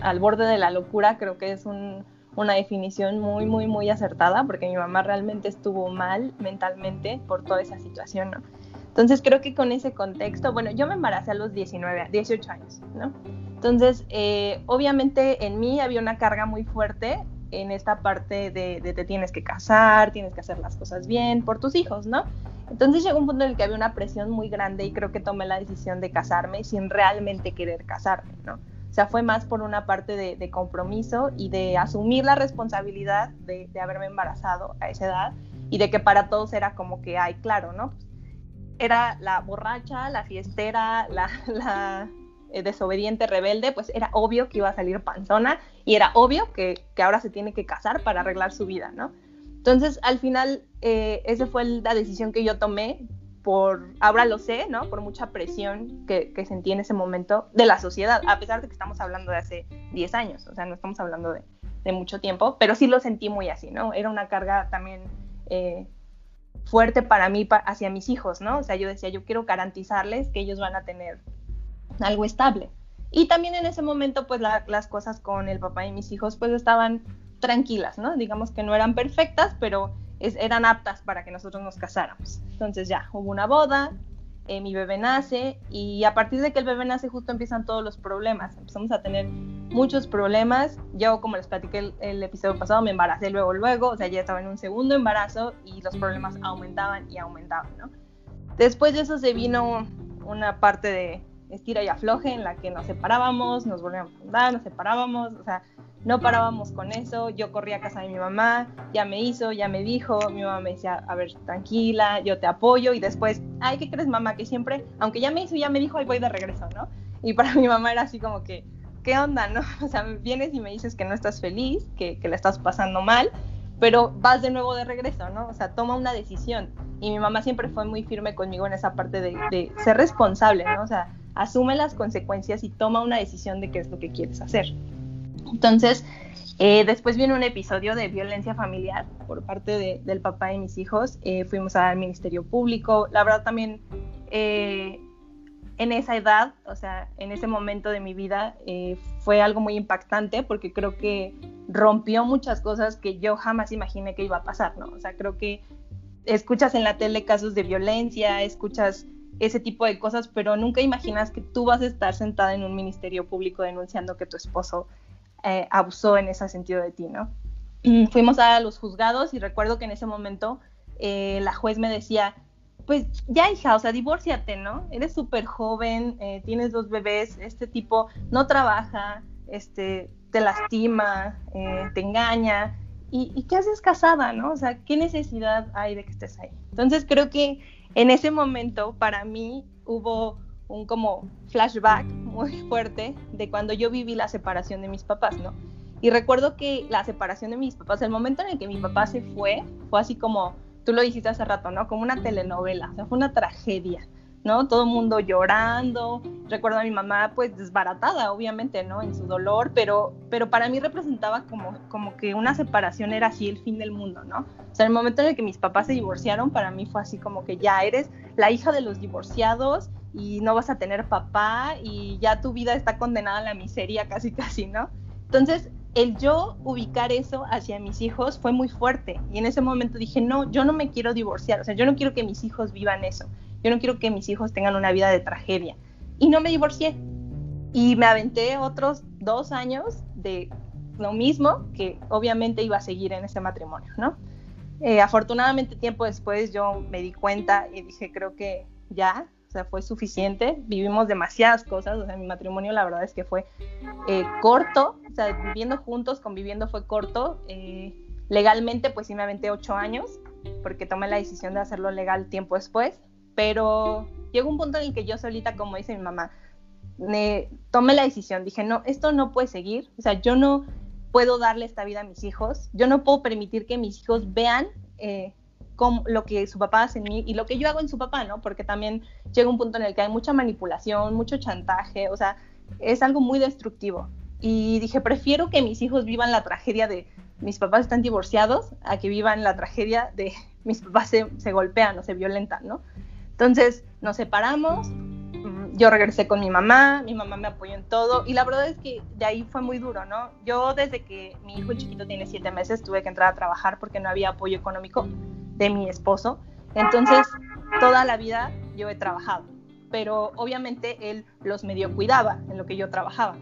al borde de la locura, creo que es un, una definición muy, muy, muy acertada, porque mi mamá realmente estuvo mal mentalmente por toda esa situación, ¿no? Entonces creo que con ese contexto, bueno, yo me embaracé a los 19, 18 años, ¿no? Entonces, eh, obviamente en mí había una carga muy fuerte en esta parte de, de, te tienes que casar, tienes que hacer las cosas bien por tus hijos, ¿no? Entonces llegó un punto en el que había una presión muy grande y creo que tomé la decisión de casarme sin realmente querer casarme, ¿no? O sea, fue más por una parte de, compromiso y de asumir la responsabilidad de, haberme embarazado a esa edad y de que para todos era como que, ay, claro, ¿no? era la borracha, la fiestera, la eh, desobediente, rebelde, pues era obvio que iba a salir panzona y era obvio que, ahora se tiene que casar para arreglar su vida, ¿no? Entonces, al final, eh, esa fue la decisión que yo tomé por, ahora lo sé, ¿no? Por mucha presión que, sentí en ese momento de la sociedad, a pesar de que estamos hablando de hace 10 años, o sea, no estamos hablando de, de mucho tiempo, pero sí lo sentí muy así, ¿no? Era una carga también eh, fuerte para mí, hacia mis hijos, ¿no? O sea, yo decía, yo quiero garantizarles que ellos van a tener algo estable. Y también en ese momento, pues las cosas con el papá y mis hijos, pues estaban tranquilas, ¿no? Digamos que no eran perfectas, pero eran aptas para que nosotros nos casáramos. Entonces ya, hubo una boda, eh, mi bebé nace y a partir de que el bebé nace justo empiezan todos los problemas. Empezamos a tener muchos problemas. Yo, como les platiqué el, el, episodio pasado, me embaracé luego, luego, o sea, ya estaba en un segundo embarazo y los problemas aumentaban y aumentaban, ¿no? Después de eso se vino una parte de estira y afloje en la que nos separábamos, nos volvíamos a fundar, nos separábamos, o sea, no parábamos con eso, yo corría a casa de mi mamá, ya me hizo, ya me dijo, mi mamá me decía, a ver, tranquila, yo te apoyo y después, ay, ¿qué crees mamá? Que siempre, aunque ya me hizo, ya me dijo, ahí voy de regreso, ¿no? Y para [laughs] mi mamá era así como que, ¿qué onda, no? [laughs] O sea, vienes y me dices que no estás feliz, que, que la estás pasando mal, pero vas de nuevo de regreso, ¿no? O sea, toma una decisión. Y mi mamá siempre fue muy firme conmigo en esa parte de, de ser responsable, ¿no? O sea, asume las consecuencias y toma una decisión de qué es lo que quieres hacer. Entonces, eh, después viene un episodio de violencia familiar por parte del papá de mis hijos. Eh, fuimos al Ministerio Público. La verdad también eh, en esa edad, o sea, en ese momento de mi vida, fue algo muy impactante porque creo que rompió muchas cosas que yo jamás imaginé que iba a pasar, ¿no? O sea, creo que escuchas en la tele casos de violencia, escuchas ese tipo de cosas, pero nunca imaginas que tú vas a estar sentada en un ministerio público denunciando que tu esposo eh, abusó en ese sentido de ti, ¿no? Fuimos a los juzgados y recuerdo que en ese momento eh, la juez me decía, pues ya hija, o sea, divórciate, ¿no? Eres súper joven, eh, tienes dos bebés, este tipo no trabaja, este, te lastima, te engaña, ¿Y, ¿y, qué haces casada, no? O sea, ¿qué necesidad hay de que estés ahí? Entonces creo que en ese momento para mí hubo un como flashback muy [laughs] fuerte de cuando yo viví la separación de mis papás, ¿no? Y recuerdo que la separación de mis papás, el momento en el que mi papá se fue, fue así como, tú lo dijiste hace rato, ¿no? Como una telenovela, o sea, fue una tragedia. ¿No? Todo el mundo llorando. Recuerdo a mi mamá pues desbaratada, obviamente, ¿no? En su dolor, pero, pero para mí representaba como, como que una separación era así el fin del mundo, ¿no? O sea, el momento en el que mis papás se divorciaron, para mí fue así como que ya eres la hija de los divorciados y no vas a tener papá y ya tu vida está condenada a la miseria casi casi, ¿no? Entonces, el yo ubicar eso hacia mis hijos fue muy fuerte y en ese momento dije, no, yo no me quiero divorciar, o sea, yo no quiero que mis hijos vivan eso yo no quiero que mis hijos tengan una vida de tragedia. Y no me divorcié. Y me aventé otros dos años de lo mismo, que obviamente iba a seguir en ese matrimonio, ¿no? Eh, afortunadamente tiempo después yo me di cuenta y dije, creo que ya, o sea, fue suficiente. Vivimos demasiadas cosas, o sea, mi matrimonio la verdad es que fue eh, corto, o sea, viviendo juntos, conviviendo fue corto. Eh, legalmente, pues sí me aventé ocho años, porque tomé la decisión de hacerlo legal tiempo después, pero llegó un punto en el que yo solita, como dice mi mamá, me tomé la decisión, dije, no, esto no puede seguir, o sea, yo no puedo darle esta vida a mis hijos, yo no puedo permitir que mis hijos vean eh, lo que su papá hace en mí y lo que yo hago en su papá, ¿no? Porque también llega un punto en el que hay mucha manipulación, mucho chantaje, o sea, es algo muy destructivo. Y dije, prefiero que mis hijos vivan la tragedia de mis papás están divorciados a que vivan la tragedia de [laughs] mis papás se, se golpean o se violentan, ¿no? Entonces nos separamos, mm, yo regresé con mi mamá, mi mamá me apoyó en todo y la verdad es que de ahí fue muy duro, ¿no? Yo desde que mi hijo chiquito tiene siete meses tuve que entrar a trabajar porque no había apoyo económico de mi esposo. Entonces, toda la vida yo he trabajado, pero obviamente él los medio cuidaba en lo que yo trabajaba.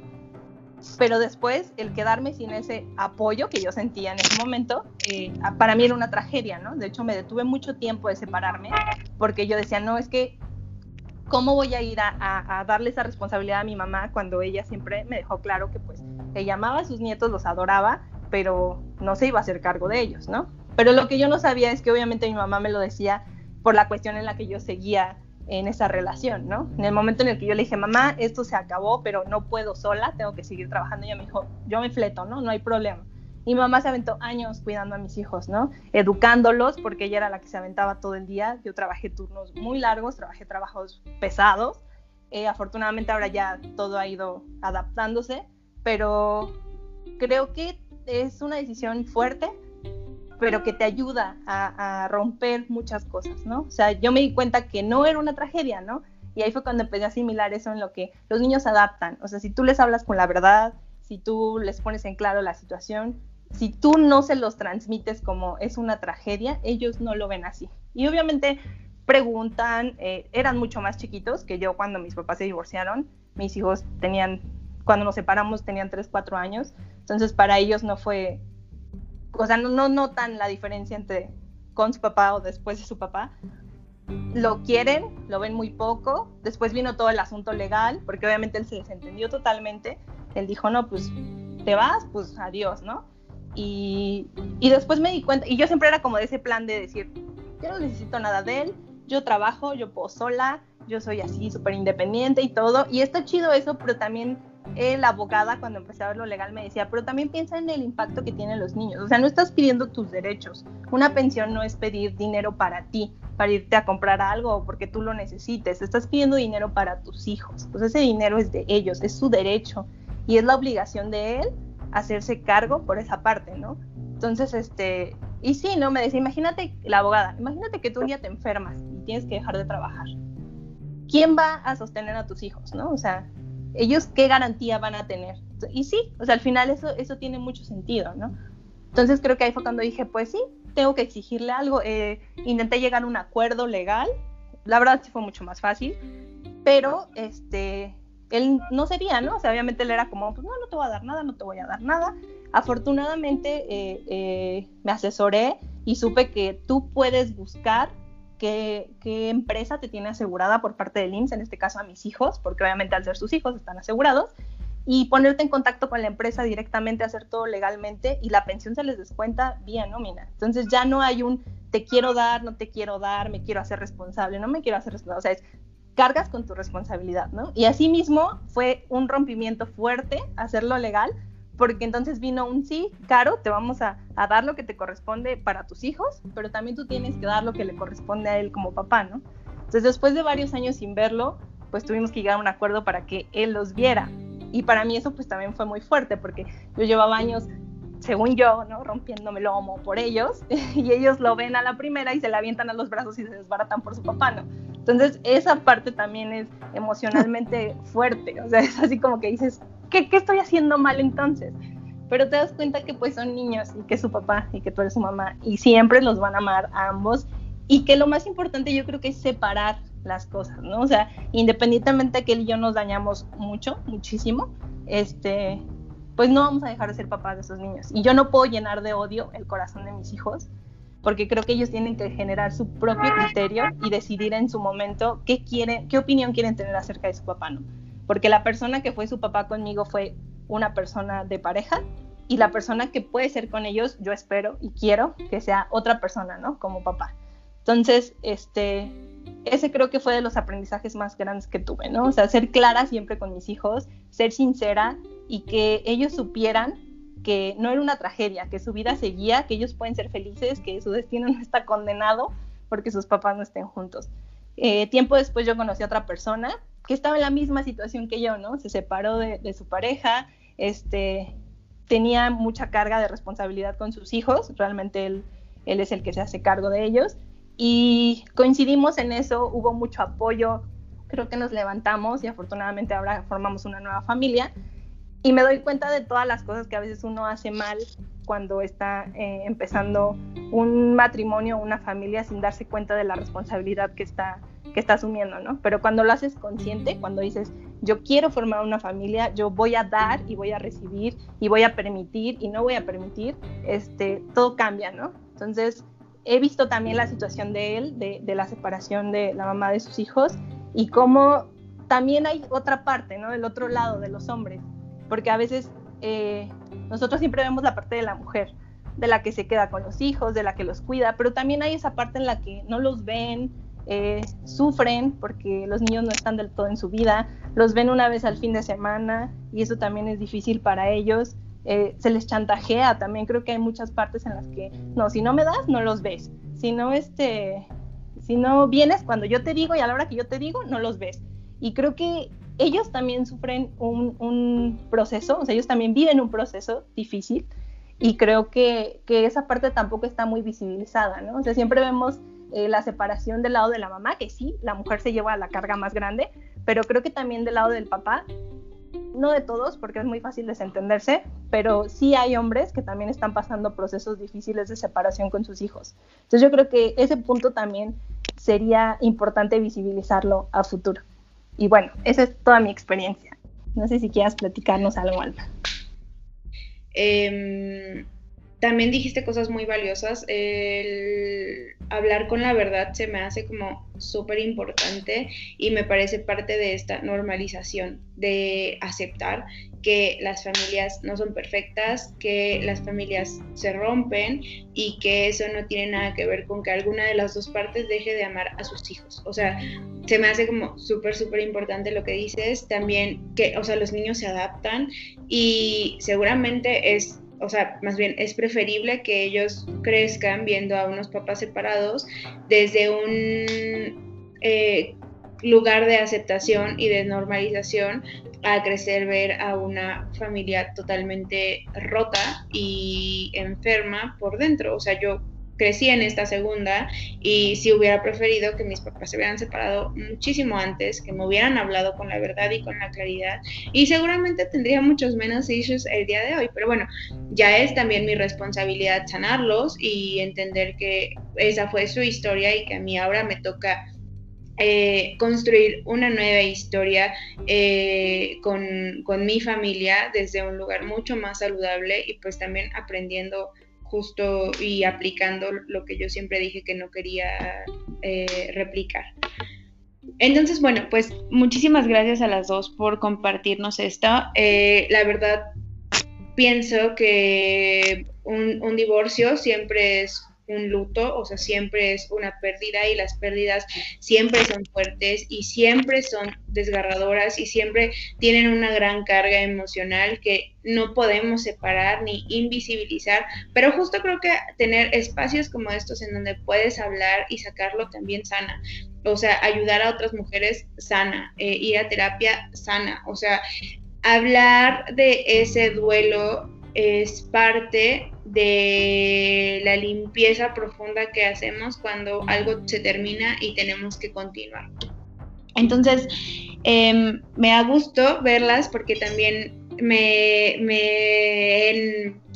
Pero después, el quedarme sin ese apoyo que yo sentía en ese momento, eh, para mí era una tragedia, ¿no? De hecho, me detuve mucho tiempo de separarme porque yo decía, no, es que ¿cómo voy a ir a, darle esa responsabilidad a mi mamá cuando ella siempre me dejó claro que pues ella amaba a sus nietos, los adoraba, pero no se iba a hacer cargo de ellos, ¿no? Pero lo que yo no sabía es que obviamente mi mamá me lo decía por la cuestión en la que yo seguía en esa relación, ¿no? En el momento en el que yo le dije, mamá, esto se acabó, pero no puedo sola, tengo que seguir trabajando, ella me dijo, yo me fleto, ¿no? No hay problema. Y mamá se aventó años cuidando a mis hijos, ¿no? Educándolos, porque ella era la que se aventaba todo el día. Yo trabajé turnos muy largos, trabajé trabajos pesados. Eh, afortunadamente ahora ya todo ha ido adaptándose, pero creo que es una decisión fuerte, pero que te ayuda a, a, romper muchas cosas, ¿no? O sea, yo me di cuenta que no era una tragedia, ¿no? Y ahí fue cuando empecé a asimilar eso en lo que los niños adaptan. O sea, si tú les hablas con la verdad, si tú les pones en claro la situación, si tú no se los transmites como es una tragedia, ellos no lo ven así. Y obviamente preguntan, eh, eran mucho más chiquitos que yo cuando mis papás se divorciaron, mis hijos tenían, cuando nos separamos tenían 3, 4 años, entonces para ellos no fue, o sea, no, no notan la diferencia entre con su papá o después de su papá. Lo quieren, lo ven muy poco, después vino todo el asunto legal, porque obviamente él se desentendió totalmente, él dijo, no, pues te vas, pues adiós, ¿no? Y, después me di cuenta, y yo siempre era como de ese plan de decir, yo no necesito nada de él, yo trabajo, yo puedo sola, yo soy así súper independiente y todo, y está chido eso, pero también la abogada cuando empecé a ver lo legal me decía, pero también piensa en el impacto que tienen los niños, o sea, no estás pidiendo tus derechos, una pensión no es pedir dinero para ti, para irte a comprar algo porque tú lo necesites, estás pidiendo dinero para tus hijos, pues ese dinero es de ellos, es su derecho y es la obligación de él hacerse cargo por esa parte, ¿no? Entonces, este, y sí, ¿no? Me decía, imagínate, la abogada, imagínate que tú un día te enfermas y tienes que dejar de trabajar. ¿Quién va a sostener a tus hijos, no? O sea, ellos qué garantía van a tener. Y sí, o sea, al final eso, eso tiene mucho sentido, ¿no? Entonces creo que ahí fue cuando dije, pues sí, tengo que exigirle algo. Eh, intenté llegar a un acuerdo legal, la verdad sí fue mucho más fácil, pero este, él no sería, ¿no? O sea, obviamente él era como, pues no, no te voy a dar nada, no te voy a dar nada. Afortunadamente eh, eh, me asesoré y supe que tú puedes buscar qué, qué, empresa te tiene asegurada por parte del IMSS, en este caso a mis hijos, porque obviamente al ser sus hijos están asegurados, y ponerte en contacto con la empresa directamente, hacer todo legalmente y la pensión se les descuenta vía nómina. Entonces ya no hay un te quiero dar, no te quiero dar, me quiero hacer responsable, no me quiero hacer responsable. O sea, es cargas con tu responsabilidad, ¿no? Y asimismo fue un rompimiento fuerte hacerlo legal, porque entonces vino un sí, caro, te vamos a, dar lo que te corresponde para tus hijos, pero también tú tienes que dar lo que le corresponde a él como papá, ¿no? Entonces después de varios años sin verlo, pues tuvimos que llegar a un acuerdo para que él los viera. Y para mí eso pues también fue muy fuerte, porque yo llevaba años según yo, ¿no? Rompiéndome el lomo por ellos, [laughs] y ellos lo ven a la primera y se la avientan a los brazos y se desbaratan por su papá, ¿no? Entonces, esa parte también es emocionalmente [laughs] fuerte, o sea, es así como que dices, ¿qué, ¿qué, estoy haciendo mal entonces? Pero te das cuenta que pues son niños y que es su papá y que tú eres su mamá y siempre los van a amar a ambos y que lo más importante yo creo que es separar las cosas, ¿no? O sea, independientemente de que él y yo nos dañamos mucho, muchísimo, este, pues no vamos a dejar de ser papás de esos niños. Y yo no puedo llenar de odio el corazón de mis hijos, porque creo que ellos tienen que generar su propio criterio y decidir en su momento qué quieren, qué opinión quieren tener acerca de su papá, ¿no? Porque la persona que fue su papá conmigo fue una persona de pareja y la persona que puede ser con ellos, yo espero y quiero que sea otra persona, ¿no? Como papá. Entonces, este, ese creo que fue de los aprendizajes más grandes que tuve, ¿no? O sea, ser clara siempre con mis hijos, ser sincera y que ellos supieran que no era una tragedia, que su vida seguía, que ellos pueden ser felices, que su destino [laughs] no está condenado porque sus papás no estén juntos. Eh, tiempo después yo conocí a otra persona que estaba en la misma situación que yo, ¿no? Se separó de, su pareja, este, tenía mucha carga de responsabilidad con sus hijos, realmente él, es el que se hace cargo de ellos, y coincidimos en eso, hubo mucho apoyo, creo que nos levantamos y afortunadamente ahora formamos una nueva familia y me doy cuenta de todas las cosas que a veces uno hace mal cuando está eh, empezando un matrimonio una familia sin darse cuenta de la responsabilidad que está, que está asumiendo, ¿no? Pero cuando lo haces consciente, cuando dices, yo quiero formar una familia, yo voy a dar y voy a recibir y voy a permitir y no voy a permitir, este, todo cambia, ¿no? Entonces, he visto también la situación de él, de, de la separación de la mamá de sus hijos y cómo también hay otra parte, ¿no? Del otro lado de los hombres, porque a veces eh, nosotros siempre vemos la parte de la mujer, de la que se queda con los hijos, de la que los cuida, pero también hay esa parte en la que no los ven, eh, sufren porque los niños no están del todo en su vida, los ven una vez al fin de semana y eso también es difícil para ellos. Eh, se les chantajea también, creo que hay muchas partes en las que, no, si no me das, no los ves. Si no, este, si no vienes cuando yo te digo y a la hora que yo te digo, no los ves. Y creo que ellos también sufren un, proceso, o sea, ellos también viven un proceso difícil y creo que, esa parte tampoco está muy visibilizada, ¿no? O sea, siempre vemos eh, la separación del lado de la mamá, que sí, la mujer se lleva la carga más grande, pero creo que también del lado del papá, no de todos, porque es muy fácil desentenderse, pero sí hay hombres que también están pasando procesos difíciles de separación con sus hijos. Entonces yo creo que ese punto también sería importante visibilizarlo a futuro. Y bueno, esa es toda mi experiencia. No sé si quieras platicarnos algo, Alma. Em, también dijiste cosas muy valiosas. El hablar con la verdad se me hace como súper importante y me parece parte de esta normalización de aceptar que las familias no son perfectas, que las familias se rompen y que eso no tiene nada que ver con que alguna de las dos partes deje de amar a sus hijos. O sea, se me hace como súper, súper importante lo que dices. También que, o sea, los niños se adaptan y seguramente es o sea, más bien es preferible que ellos crezcan viendo a unos papás separados desde un eh, lugar de aceptación y de normalización a crecer ver a una familia totalmente rota y enferma por dentro. O sea, yo crecí en esta segunda y si hubiera preferido que mis papás se hubieran separado muchísimo antes, que me hubieran hablado con la verdad y con la claridad. Y seguramente tendría muchos menos issues el día de hoy, pero bueno, ya es también mi responsabilidad sanarlos y entender que esa fue su historia y que a mí ahora me toca eh, construir una nueva historia eh, con, con, mi familia desde un lugar mucho más saludable y pues también aprendiendo justo y aplicando lo que yo siempre dije que no quería eh, replicar. Entonces, bueno, pues muchísimas gracias a las dos por compartirnos esto. la verdad, pienso que un, un divorcio siempre es un luto, o sea, siempre es una pérdida y las pérdidas siempre son fuertes y siempre son desgarradoras y siempre tienen una gran carga emocional que no podemos separar ni invisibilizar, pero justo creo que tener espacios como estos en donde puedes hablar y sacarlo también sana, o sea, ayudar a otras mujeres sana, eh, ir a terapia sana, o sea, hablar de ese duelo es parte de la limpieza profunda que hacemos cuando algo se termina y tenemos que continuar. Entonces, em, me ha gusto verlas porque también me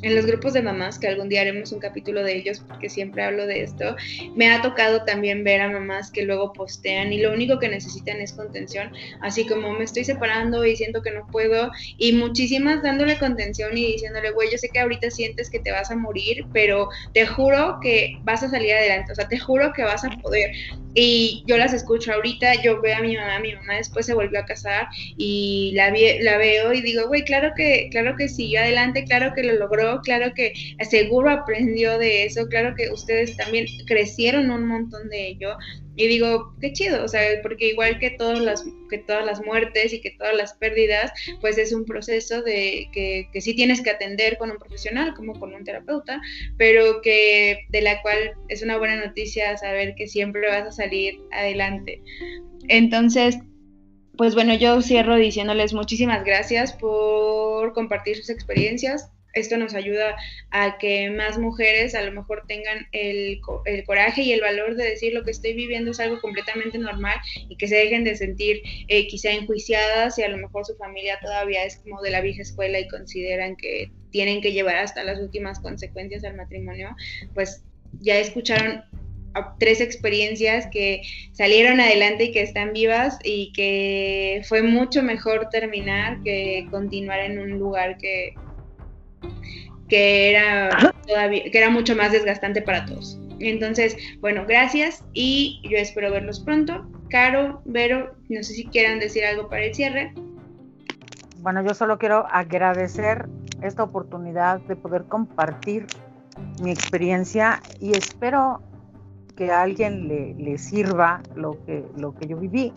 en los grupos de mamás, que algún día haremos un capítulo de ellos porque siempre hablo de esto, me ha tocado también ver a mamás que luego postean y lo único que necesitan es contención, así como me estoy separando y siento que no puedo y muchísimas dándole contención y diciéndole, güey, yo sé que ahorita sientes que te vas a morir, pero te juro que vas a salir adelante, o sea, te juro que vas a poder. Y yo las escucho ahorita, yo veo a mi mamá, mi mamá después se volvió a casar y la, veo y digo, güey, claro que, claro que siguió adelante, claro que lo logró claro que seguro aprendió de eso, claro que ustedes también crecieron un montón de ello. Y digo, qué chido, o sea, porque igual que todas las, que todas las muertes y que todas las pérdidas, pues es un proceso de que, que sí tienes que atender con un profesional, como con un terapeuta, pero que de la cual es una buena noticia saber que siempre vas a salir adelante. Entonces, pues bueno, yo cierro diciéndoles muchísimas gracias por compartir sus experiencias, esto nos ayuda a que más mujeres a lo mejor tengan el, el, coraje y el valor de decir lo que estoy viviendo es algo completamente normal y que se dejen de sentir eh, quizá enjuiciadas y a lo mejor su familia todavía es como de la vieja escuela y consideran que tienen que llevar hasta las últimas consecuencias al matrimonio, pues ya escucharon tres experiencias que salieron adelante y que están vivas y que fue mucho mejor terminar que continuar en un lugar que que era todavía, que era mucho más desgastante para todos. Entonces, bueno, gracias y yo espero verlos pronto. Caro, Vero, no sé si quieran decir algo para el cierre. Bueno, yo solo quiero agradecer esta oportunidad de poder compartir mi experiencia y espero que a alguien le, sirva lo que, lo que yo viví.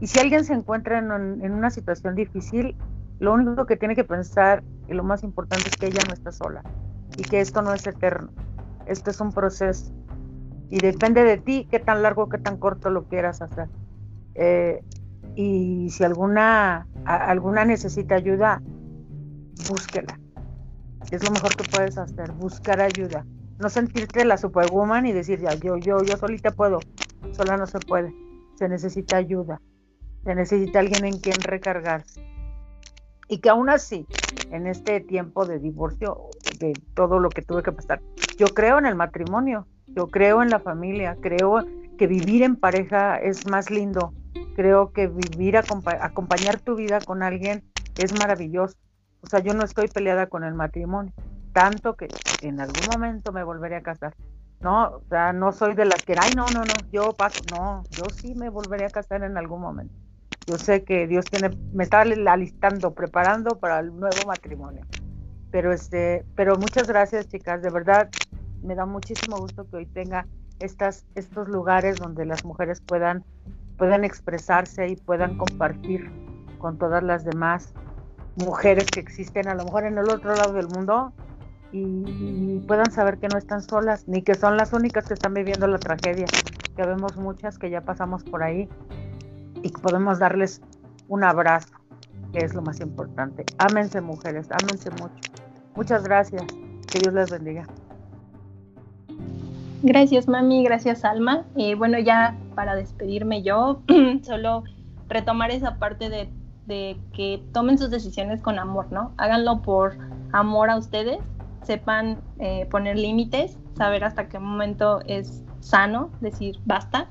Y si alguien se encuentra en, en una situación difícil, lo único que tiene que pensar y lo más importante es que ella no está sola y que esto no es eterno, esto es un proceso y depende de ti qué tan largo, qué tan corto lo quieras hacer. Eh, y si alguna, alguna necesita ayuda, búsquela. Es lo mejor que puedes hacer, buscar ayuda. No sentirte la superwoman y decir, ya, yo, yo, yo solita puedo. Sola no se puede. Se necesita ayuda. Se necesita alguien en quien recargarse y que aún así, en este tiempo de divorcio, de todo lo que tuve que pasar, yo creo en el matrimonio, yo creo en la familia, creo que vivir en pareja es más lindo, creo que vivir, acompañar tu vida con alguien es maravilloso. O sea, yo no estoy peleada con el matrimonio, tanto que en algún momento me volveré a casar. No, o sea, no soy de las que, ay, no, no, no, yo paso, no, yo sí me volveré a casar en algún momento. Yo sé que Dios tiene, me está alistando, preparando para el nuevo matrimonio. Pero este, pero muchas gracias, chicas. De verdad, me da muchísimo gusto que hoy tenga estas, estos lugares donde las mujeres puedan, puedan expresarse y puedan compartir con todas las demás mujeres que existen a lo mejor en el otro lado del mundo y, puedan saber que no están solas ni que son las únicas que están viviendo la tragedia que vemos muchas que ya pasamos por ahí y podemos darles un abrazo, que es lo más importante. Ámense mujeres, ámense mucho. Muchas gracias. Que Dios les bendiga. Gracias, mami. Gracias, Alma. Eh, bueno, ya para despedirme yo, [clears throat] solo retomar esa parte de, que tomen sus decisiones con amor, ¿no? Háganlo por amor a ustedes, sepan eh, poner límites, saber hasta qué momento es sano decir basta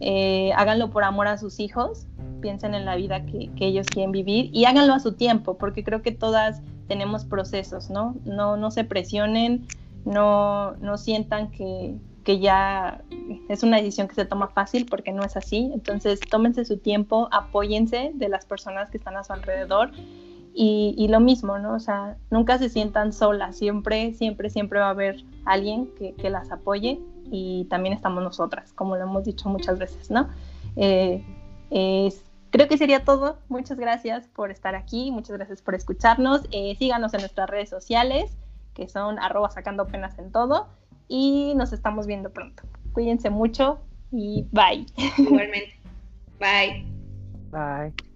eh, háganlo por amor a sus hijos, piensen en la vida que, ellos quieren vivir y háganlo a su tiempo, porque creo que todas tenemos procesos, ¿no? No, no se presionen, no, no sientan que, que ya es una decisión que se toma fácil porque no es así. Entonces, tómense su tiempo, apóyense de las personas que están a su alrededor y, y, lo mismo, ¿no? O sea, nunca se sientan solas, siempre, siempre, siempre va a haber alguien que, que las apoye y también estamos nosotras, como lo hemos dicho muchas veces, ¿no? Eh, creo que sería todo. Muchas gracias por estar aquí, muchas gracias por escucharnos. Eh, síganos en nuestras redes sociales, que son arroba sacando penas en todo, y nos estamos viendo pronto. Cuídense mucho y bye. Igualmente. Bye. Bye.